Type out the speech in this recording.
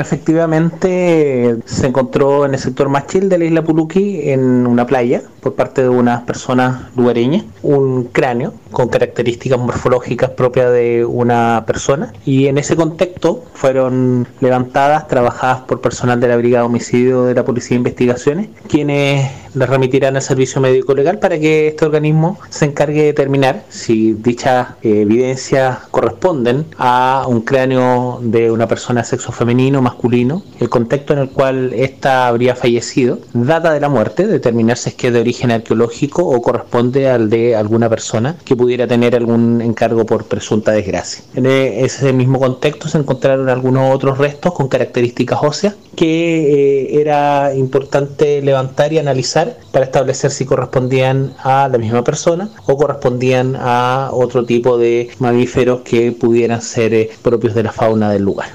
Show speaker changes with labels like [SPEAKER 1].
[SPEAKER 1] Efectivamente, se encontró en el sector más chill de la isla Puluqui, en una playa, por parte de unas personas lugareñas, un cráneo con características morfológicas propias de una persona. Y en ese contexto fueron levantadas, trabajadas por personal de la Brigada de Homicidio de la Policía de Investigaciones, quienes las remitirán al servicio médico legal para que este organismo se encargue de determinar si dichas eh, evidencias corresponden a un cráneo de una persona de sexo femenino masculino, el contexto en el cual ésta habría fallecido, data de la muerte, determinar si es que es de origen arqueológico o corresponde al de alguna persona que pudiera tener algún encargo por presunta desgracia. En e, ese mismo contexto se encontraron algunos otros restos con características óseas que eh, era importante levantar y analizar para establecer si correspondían a la misma persona o correspondían a otro tipo de mamíferos que pudieran ser eh, propios de la fauna del lugar.